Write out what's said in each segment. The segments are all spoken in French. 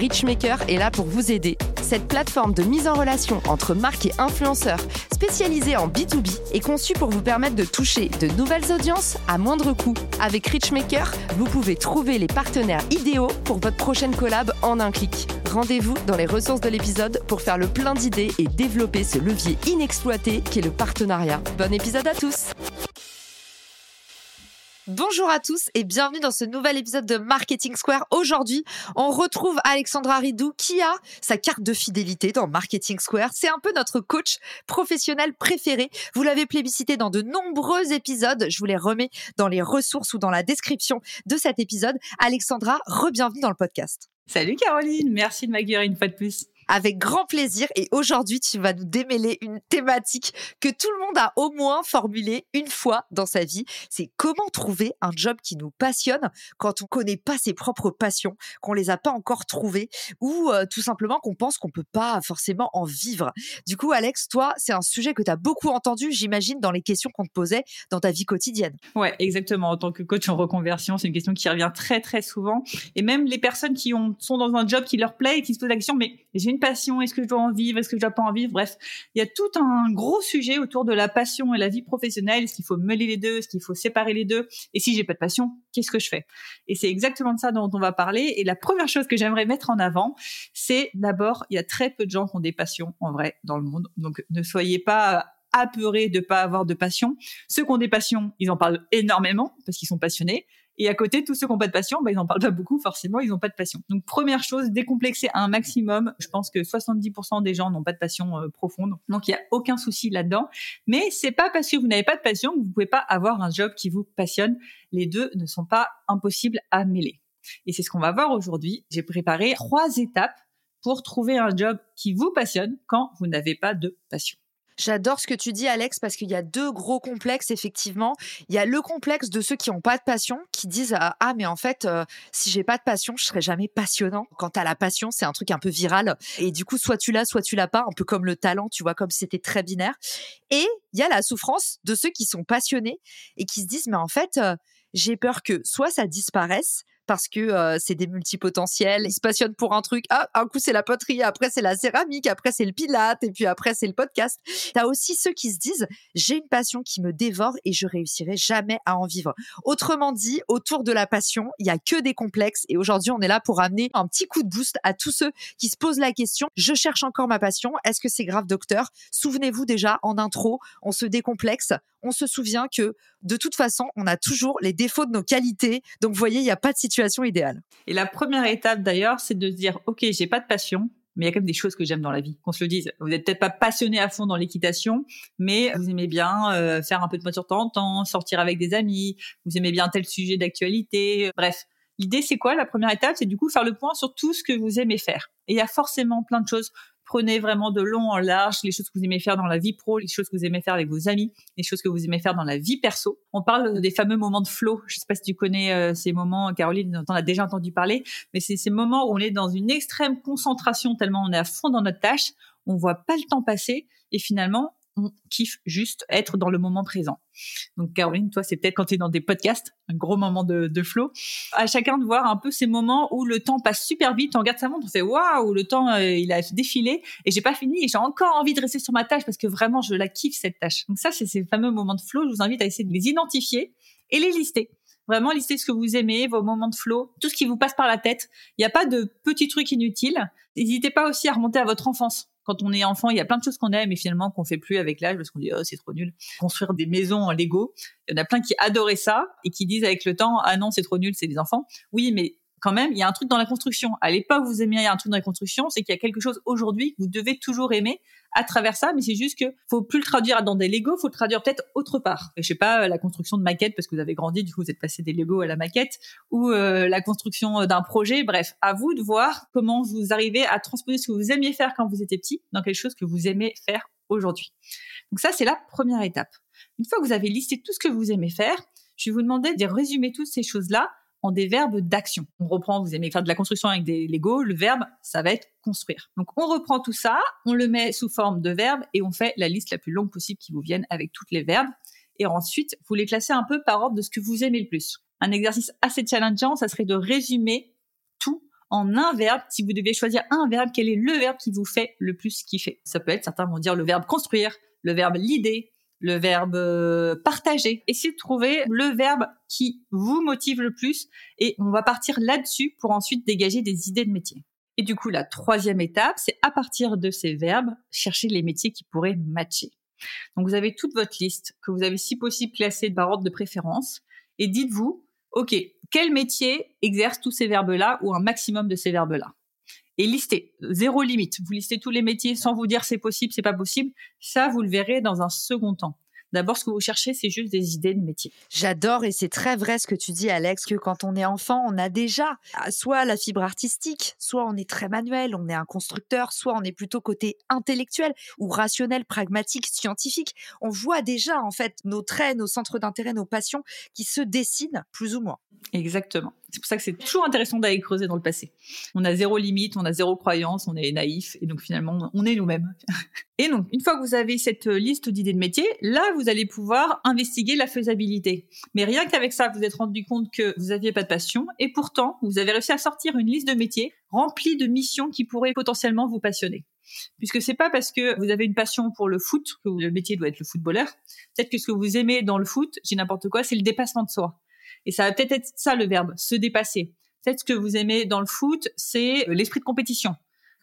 Richmaker est là pour vous aider. Cette plateforme de mise en relation entre marques et influenceurs spécialisée en B2B est conçue pour vous permettre de toucher de nouvelles audiences à moindre coût. Avec Richmaker, vous pouvez trouver les partenaires idéaux pour votre prochaine collab en un clic. Rendez-vous dans les ressources de l'épisode pour faire le plein d'idées et développer ce levier inexploité qu'est le partenariat. Bon épisode à tous Bonjour à tous et bienvenue dans ce nouvel épisode de Marketing Square. Aujourd'hui, on retrouve Alexandra Ridou qui a sa carte de fidélité dans Marketing Square. C'est un peu notre coach professionnel préféré. Vous l'avez plébiscité dans de nombreux épisodes. Je vous les remets dans les ressources ou dans la description de cet épisode. Alexandra, re-bienvenue dans le podcast. Salut Caroline, merci de m'accueillir une fois de plus avec grand plaisir. Et aujourd'hui, tu vas nous démêler une thématique que tout le monde a au moins formulée une fois dans sa vie. C'est comment trouver un job qui nous passionne quand on connaît pas ses propres passions, qu'on les a pas encore trouvées ou euh, tout simplement qu'on pense qu'on peut pas forcément en vivre. Du coup, Alex, toi, c'est un sujet que tu as beaucoup entendu, j'imagine, dans les questions qu'on te posait dans ta vie quotidienne. Ouais, exactement. En tant que coach en reconversion, c'est une question qui revient très, très souvent. Et même les personnes qui ont, sont dans un job qui leur plaît et qui se posent la question, mais j'ai une passion Est-ce que je dois en vivre Est-ce que je dois pas en vivre? Bref, il y a tout un gros sujet autour de la passion et la vie professionnelle. Est-ce qu'il faut mêler les deux Est-ce qu'il faut séparer les deux? Et si j'ai pas de passion, qu'est-ce que je fais? Et c'est exactement de ça dont on va parler. Et la première chose que j'aimerais mettre en avant, c'est d'abord, il y a très peu de gens qui ont des passions en vrai dans le monde. Donc ne soyez pas apeurés de pas avoir de passion. Ceux qui ont des passions, ils en parlent énormément parce qu'ils sont passionnés. Et à côté, tous ceux qui n'ont pas de passion, bah, ils n'en parlent pas beaucoup, forcément, ils n'ont pas de passion. Donc, première chose, décomplexer un maximum. Je pense que 70% des gens n'ont pas de passion euh, profonde. Donc, il n'y a aucun souci là-dedans. Mais c'est pas parce que vous n'avez pas de passion que vous pouvez pas avoir un job qui vous passionne. Les deux ne sont pas impossibles à mêler. Et c'est ce qu'on va voir aujourd'hui. J'ai préparé trois étapes pour trouver un job qui vous passionne quand vous n'avez pas de passion. J'adore ce que tu dis, Alex, parce qu'il y a deux gros complexes, effectivement. Il y a le complexe de ceux qui n'ont pas de passion, qui disent ah, ah mais en fait, euh, si j'ai pas de passion, je serai jamais passionnant. Quand à la passion, c'est un truc un peu viral. Et du coup, soit tu l'as, soit tu l'as pas, un peu comme le talent, tu vois, comme c'était très binaire. Et il y a la souffrance de ceux qui sont passionnés et qui se disent mais en fait, euh, j'ai peur que soit ça disparaisse, parce que c'est des multipotentiels. Ils se passionnent pour un truc. Ah, un coup c'est la poterie, après c'est la céramique, après c'est le pilate, et puis après c'est le podcast. T'as aussi ceux qui se disent j'ai une passion qui me dévore et je réussirai jamais à en vivre. Autrement dit, autour de la passion, il y a que des complexes. Et aujourd'hui, on est là pour amener un petit coup de boost à tous ceux qui se posent la question je cherche encore ma passion. Est-ce que c'est grave, docteur? Souvenez-vous déjà en intro, on se décomplexe, on se souvient que de toute façon, on a toujours les défauts de nos qualités. Donc, vous voyez, il n'y a pas de situation idéale. Et la première étape, d'ailleurs, c'est de se dire, OK, j'ai pas de passion, mais il y a quand même des choses que j'aime dans la vie. Qu'on se le dise. Vous n'êtes peut-être pas passionné à fond dans l'équitation, mais vous aimez bien euh, faire un peu de voiture de temps en temps, sortir avec des amis, vous aimez bien tel sujet d'actualité. Bref, l'idée, c'est quoi La première étape, c'est du coup faire le point sur tout ce que vous aimez faire. Et il y a forcément plein de choses prenez vraiment de long en large les choses que vous aimez faire dans la vie pro, les choses que vous aimez faire avec vos amis, les choses que vous aimez faire dans la vie perso. On parle des fameux moments de flow. Je sais pas si tu connais euh, ces moments, Caroline, on a déjà entendu parler, mais c'est ces moments où on est dans une extrême concentration tellement on est à fond dans notre tâche, on voit pas le temps passer et finalement on kiffe juste être dans le moment présent. Donc Caroline, toi, c'est peut-être quand tu es dans des podcasts, un gros moment de, flow. À chacun de voir un peu ces moments où le temps passe super vite, on regarde sa montre, on fait waouh, le temps euh, il a défilé et j'ai pas fini et j'ai encore envie de rester sur ma tâche parce que vraiment je la kiffe cette tâche. Donc ça, c'est ces fameux moments de flow. Je vous invite à essayer de les identifier et les lister. Vraiment lister ce que vous aimez, vos moments de flow, tout ce qui vous passe par la tête. Il n'y a pas de petits trucs inutiles. N'hésitez pas aussi à remonter à votre enfance quand on est enfant, il y a plein de choses qu'on aime et finalement qu'on fait plus avec l'âge parce qu'on dit oh c'est trop nul. Construire des maisons en Lego, il y en a plein qui adoraient ça et qui disent avec le temps ah non c'est trop nul, c'est des enfants. Oui, mais quand même, il y a un truc dans la construction. À l'époque, vous aimiez un truc dans la construction, c'est qu'il y a quelque chose aujourd'hui que vous devez toujours aimer à travers ça, mais c'est juste que faut plus le traduire dans des Lego, faut le traduire peut-être autre part. Je sais pas, la construction de maquettes parce que vous avez grandi, du coup vous êtes passé des Lego à la maquette, ou euh, la construction d'un projet. Bref, à vous de voir comment vous arrivez à transposer ce que vous aimiez faire quand vous étiez petit dans quelque chose que vous aimez faire aujourd'hui. Donc ça, c'est la première étape. Une fois que vous avez listé tout ce que vous aimez faire, je vais vous demander de résumer toutes ces choses-là en des verbes d'action. On reprend, vous aimez faire de la construction avec des Lego, le verbe, ça va être construire. Donc on reprend tout ça, on le met sous forme de verbe et on fait la liste la plus longue possible qui vous vienne avec toutes les verbes. Et ensuite, vous les classez un peu par ordre de ce que vous aimez le plus. Un exercice assez challengeant, ça serait de résumer tout en un verbe. Si vous deviez choisir un verbe, quel est le verbe qui vous fait le plus kiffer? Ça peut être, certains vont dire le verbe construire, le verbe l'idée, le verbe euh, partager. Essayez de trouver le verbe qui vous motive le plus et on va partir là-dessus pour ensuite dégager des idées de métier. Et du coup, la troisième étape, c'est à partir de ces verbes, chercher les métiers qui pourraient matcher. Donc vous avez toute votre liste que vous avez si possible classée par ordre de préférence et dites-vous, OK, quel métier exerce tous ces verbes-là ou un maximum de ces verbes-là? Et listez, zéro limite. Vous listez tous les métiers sans vous dire c'est possible, c'est pas possible. Ça, vous le verrez dans un second temps. D'abord, ce que vous cherchez, c'est juste des idées de métier. J'adore et c'est très vrai ce que tu dis, Alex, que quand on est enfant, on a déjà ah, soit la fibre artistique, soit on est très manuel, on est un constructeur, soit on est plutôt côté intellectuel ou rationnel, pragmatique, scientifique. On voit déjà, en fait, nos traits, nos centres d'intérêt, nos passions qui se dessinent plus ou moins. Exactement. C'est pour ça que c'est toujours intéressant d'aller creuser dans le passé. On a zéro limite, on a zéro croyance, on est naïf, et donc finalement, on est nous-mêmes. et donc, une fois que vous avez cette liste d'idées de métier, là, vous allez pouvoir investiguer la faisabilité. Mais rien qu'avec ça, vous êtes rendu compte que vous n'aviez pas de passion, et pourtant, vous avez réussi à sortir une liste de métiers remplie de missions qui pourraient potentiellement vous passionner puisque c'est pas parce que vous avez une passion pour le foot que le métier doit être le footballeur. Peut-être que ce que vous aimez dans le foot, j'ai n'importe quoi, c'est le dépassement de soi. Et ça va peut-être être ça le verbe, se dépasser. Peut-être ce que vous aimez dans le foot, c'est euh, l'esprit de compétition.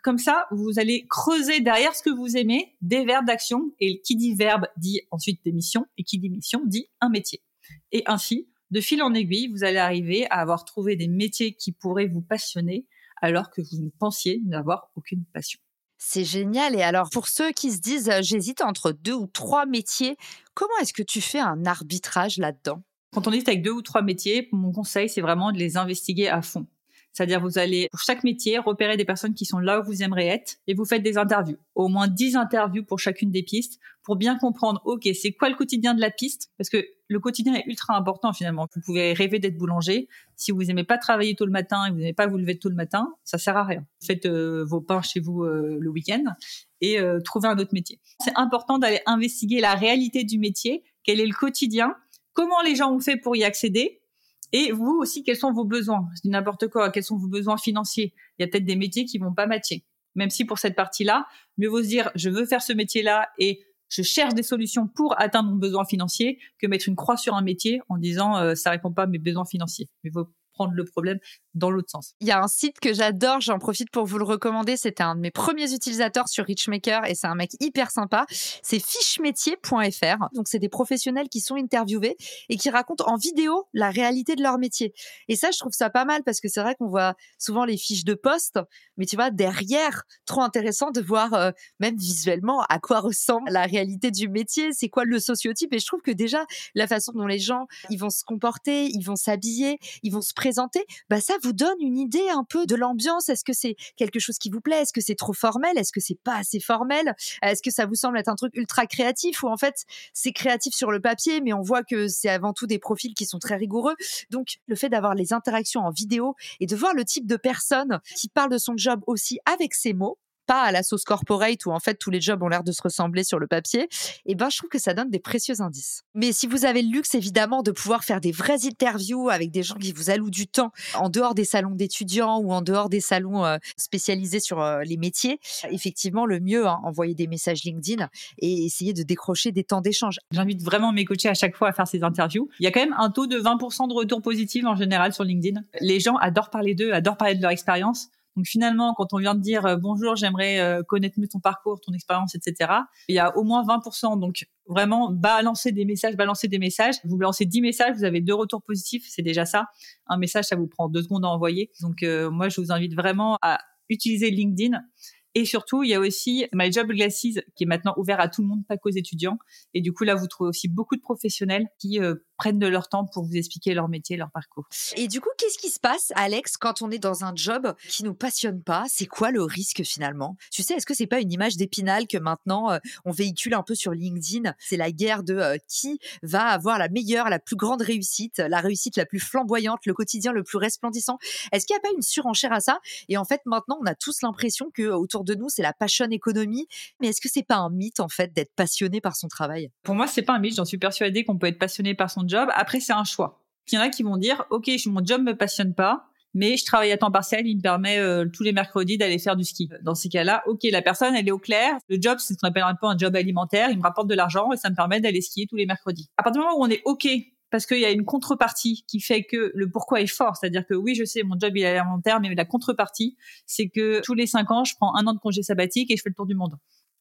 Comme ça, vous allez creuser derrière ce que vous aimez des verbes d'action. Et qui dit verbe dit ensuite des missions. Et qui dit mission dit un métier. Et ainsi, de fil en aiguille, vous allez arriver à avoir trouvé des métiers qui pourraient vous passionner alors que vous ne pensiez n'avoir aucune passion. C'est génial. Et alors, pour ceux qui se disent, j'hésite entre deux ou trois métiers, comment est-ce que tu fais un arbitrage là-dedans? Quand on est avec deux ou trois métiers, mon conseil, c'est vraiment de les investiguer à fond. C'est-à-dire, vous allez, pour chaque métier, repérer des personnes qui sont là où vous aimeriez être et vous faites des interviews. Au moins 10 interviews pour chacune des pistes pour bien comprendre, OK, c'est quoi le quotidien de la piste? Parce que le quotidien est ultra important finalement. Vous pouvez rêver d'être boulanger. Si vous n'aimez pas travailler tôt le matin et vous n'aimez pas vous lever tôt le matin, ça sert à rien. Faites euh, vos pains chez vous euh, le week-end et euh, trouvez un autre métier. C'est important d'aller investiguer la réalité du métier, quel est le quotidien comment les gens ont fait pour y accéder et vous aussi, quels sont vos besoins? Dis n'importe quoi, quels sont vos besoins financiers? Il y a peut-être des métiers qui vont pas matcher. Même si pour cette partie-là, mieux vaut se dire, je veux faire ce métier-là et je cherche des solutions pour atteindre mon besoin financier que mettre une croix sur un métier en disant ça euh, ça répond pas à mes besoins financiers. Prendre le problème dans l'autre sens. Il y a un site que j'adore, j'en profite pour vous le recommander. C'était un de mes premiers utilisateurs sur Richmaker et c'est un mec hyper sympa. C'est fichemetier.fr. Donc, c'est des professionnels qui sont interviewés et qui racontent en vidéo la réalité de leur métier. Et ça, je trouve ça pas mal parce que c'est vrai qu'on voit souvent les fiches de poste, mais tu vois, derrière, trop intéressant de voir euh, même visuellement à quoi ressemble la réalité du métier, c'est quoi le sociotype. Et je trouve que déjà, la façon dont les gens, ils vont se comporter, ils vont s'habiller, ils vont se présenter, présenter, bah ça vous donne une idée un peu de l'ambiance. Est-ce que c'est quelque chose qui vous plaît? Est-ce que c'est trop formel? Est-ce que c'est pas assez formel? Est-ce que ça vous semble être un truc ultra créatif? Ou en fait c'est créatif sur le papier, mais on voit que c'est avant tout des profils qui sont très rigoureux. Donc le fait d'avoir les interactions en vidéo et de voir le type de personne qui parle de son job aussi avec ses mots, pas à la sauce corporate où en fait tous les jobs ont l'air de se ressembler sur le papier, et eh ben je trouve que ça donne des précieux indices. Mais si vous avez le luxe évidemment de pouvoir faire des vraies interviews avec des gens qui vous allouent du temps en dehors des salons d'étudiants ou en dehors des salons euh, spécialisés sur euh, les métiers, effectivement le mieux, hein, envoyer des messages LinkedIn et essayer de décrocher des temps d'échange. J'invite vraiment mes coachés à chaque fois à faire ces interviews. Il y a quand même un taux de 20% de retour positif en général sur LinkedIn. Les gens adorent parler d'eux, adorent parler de leur expérience. Donc finalement, quand on vient de dire euh, bonjour, j'aimerais euh, connaître mieux ton parcours, ton expérience, etc., il y a au moins 20%. Donc vraiment, balancer des messages, balancer des messages. Vous lancez 10 messages, vous avez deux retours positifs, c'est déjà ça. Un message, ça vous prend deux secondes à envoyer. Donc moi, je vous invite vraiment à utiliser LinkedIn et surtout, il y a aussi My qui est maintenant ouvert à tout le monde, pas qu'aux étudiants. Et du coup, là, vous trouvez aussi beaucoup de professionnels qui euh, prennent de leur temps pour vous expliquer leur métier, leur parcours. Et du coup, qu'est-ce qui se passe, Alex, quand on est dans un job qui nous passionne pas? C'est quoi le risque finalement? Tu sais, est-ce que c'est pas une image d'épinal que maintenant euh, on véhicule un peu sur LinkedIn? C'est la guerre de euh, qui va avoir la meilleure, la plus grande réussite, la réussite la plus flamboyante, le quotidien le plus resplendissant? Est-ce qu'il n'y a pas une surenchère à ça? Et en fait, maintenant, on a tous l'impression que autour de nous, c'est la passion économie. Mais est-ce que c'est pas un mythe, en fait, d'être passionné par son travail? Pour moi, c'est pas un mythe. J'en suis persuadée qu'on peut être passionné par son job. Après, c'est un choix. Il y en a qui vont dire, OK, mon job me passionne pas. Mais je travaille à temps partiel, il me permet euh, tous les mercredis d'aller faire du ski. Dans ces cas-là, ok, la personne, elle est au clair. Le job, c'est ce qu'on appelle un peu un job alimentaire. Il me rapporte de l'argent et ça me permet d'aller skier tous les mercredis. À partir du moment où on est ok parce qu'il y a une contrepartie qui fait que le pourquoi est fort. C'est-à-dire que oui, je sais, mon job il est alimentaire, mais la contrepartie, c'est que tous les cinq ans, je prends un an de congé sabbatique et je fais le tour du monde.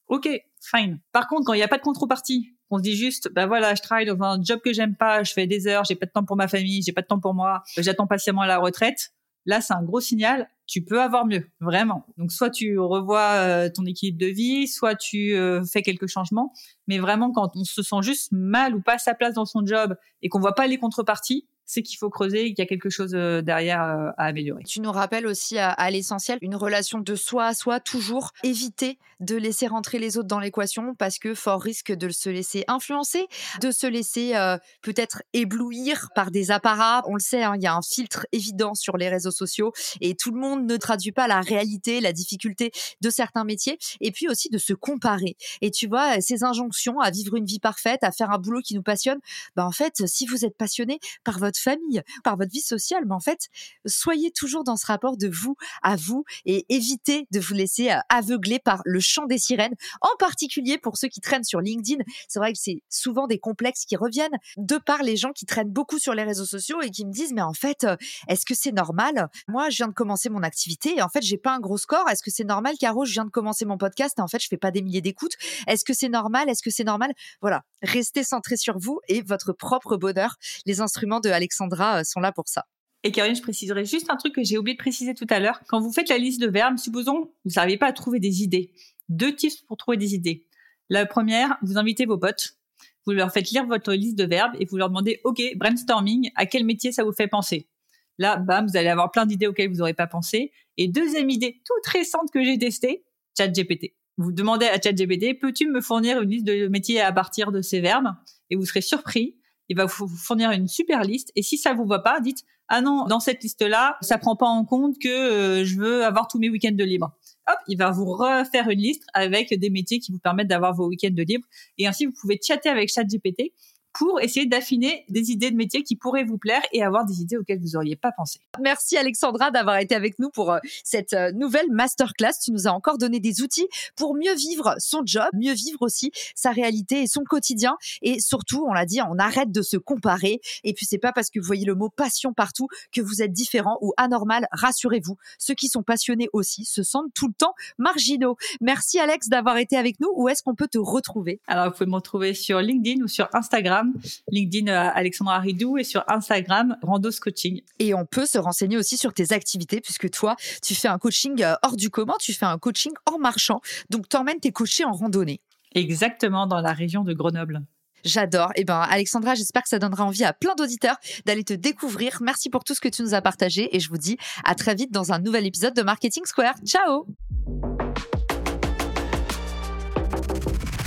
Ok, fine. Par contre, quand il n'y a pas de contrepartie, on se dit juste, bah voilà, je travaille dans un job que j'aime pas, je fais des heures, j'ai pas de temps pour ma famille, j'ai pas de temps pour moi, j'attends patiemment la retraite. Là, c'est un gros signal. Tu peux avoir mieux, vraiment. Donc, soit tu revois euh, ton équilibre de vie, soit tu euh, fais quelques changements. Mais vraiment, quand on se sent juste mal ou pas à sa place dans son job et qu'on voit pas les contreparties, c'est qu'il faut creuser et qu'il y a quelque chose euh, derrière euh, à améliorer. Tu nous rappelles aussi à, l'essentiel une relation de soi à soi, toujours éviter de laisser rentrer les autres dans l'équation parce que fort risque de se laisser influencer, de se laisser euh, peut-être éblouir par des apparats. On le sait, hein, il y a un filtre évident sur les réseaux sociaux et tout le monde ne traduit pas la réalité, la difficulté de certains métiers et puis aussi de se comparer. Et tu vois, ces injonctions à vivre une vie parfaite, à faire un boulot qui nous passionne, bah en fait, si vous êtes passionné par votre famille, par votre vie sociale. Mais en fait, soyez toujours dans ce rapport de vous à vous et évitez de vous laisser euh, aveugler par le chant des sirènes, en particulier pour ceux qui traînent sur LinkedIn. C'est vrai que c'est souvent des complexes qui reviennent de par les gens qui traînent beaucoup sur les réseaux sociaux et qui me disent, mais en fait, euh, est-ce que c'est normal? Moi, je viens de commencer mon activité et en fait, j'ai pas un gros score. Est-ce que c'est normal, Caro? Je viens de commencer mon podcast et en fait, je fais pas des milliers d'écoutes. Est-ce que c'est normal? Est-ce que c'est normal? Voilà. Restez centré sur vous et votre propre bonheur. Les instruments de Alexandra euh, sont là pour ça. Et Caroline, je préciserai juste un truc que j'ai oublié de préciser tout à l'heure. Quand vous faites la liste de verbes, supposons vous n'arrivez pas à trouver des idées. Deux tips pour trouver des idées. La première, vous invitez vos potes, vous leur faites lire votre liste de verbes et vous leur demandez, OK, brainstorming, à quel métier ça vous fait penser? Là, bam, vous allez avoir plein d'idées auxquelles vous n'aurez pas pensé. Et deuxième idée toute récente que j'ai testée, ChatGPT. Vous demandez à ChatGPT, peux-tu me fournir une liste de métiers à partir de ces verbes? Et vous serez surpris il va vous fournir une super liste. Et si ça vous va pas, dites ah non, dans cette liste-là, ça prend pas en compte que euh, je veux avoir tous mes week-ends de libre. Hop, il va vous refaire une liste avec des métiers qui vous permettent d'avoir vos week-ends de libre. Et ainsi, vous pouvez chatter avec ChatGPT pour essayer d'affiner des idées de métiers qui pourraient vous plaire et avoir des idées auxquelles vous n'auriez pas pensé. Merci Alexandra d'avoir été avec nous pour euh, cette euh, nouvelle masterclass. Tu nous as encore donné des outils pour mieux vivre son job, mieux vivre aussi sa réalité et son quotidien. Et surtout, on l'a dit, on arrête de se comparer. Et puis, c'est pas parce que vous voyez le mot passion partout que vous êtes différent ou anormal. Rassurez-vous, ceux qui sont passionnés aussi se sentent tout le temps marginaux. Merci Alex d'avoir été avec nous. Où est-ce qu'on peut te retrouver? Alors, vous pouvez me retrouver sur LinkedIn ou sur Instagram LinkedIn euh, Alexandra Haridou et sur Instagram Randos Coaching. Et on peut se renseigner aussi sur tes activités puisque toi, tu fais un coaching euh, hors du commun, tu fais un coaching en marchant. Donc, t'emmènes tes coachés en randonnée. Exactement, dans la région de Grenoble. J'adore. Eh ben, Alexandra, j'espère que ça donnera envie à plein d'auditeurs d'aller te découvrir. Merci pour tout ce que tu nous as partagé et je vous dis à très vite dans un nouvel épisode de Marketing Square. Ciao!